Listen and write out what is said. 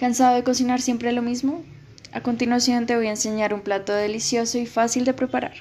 ¿Cansado de cocinar siempre lo mismo? A continuación te voy a enseñar un plato delicioso y fácil de preparar.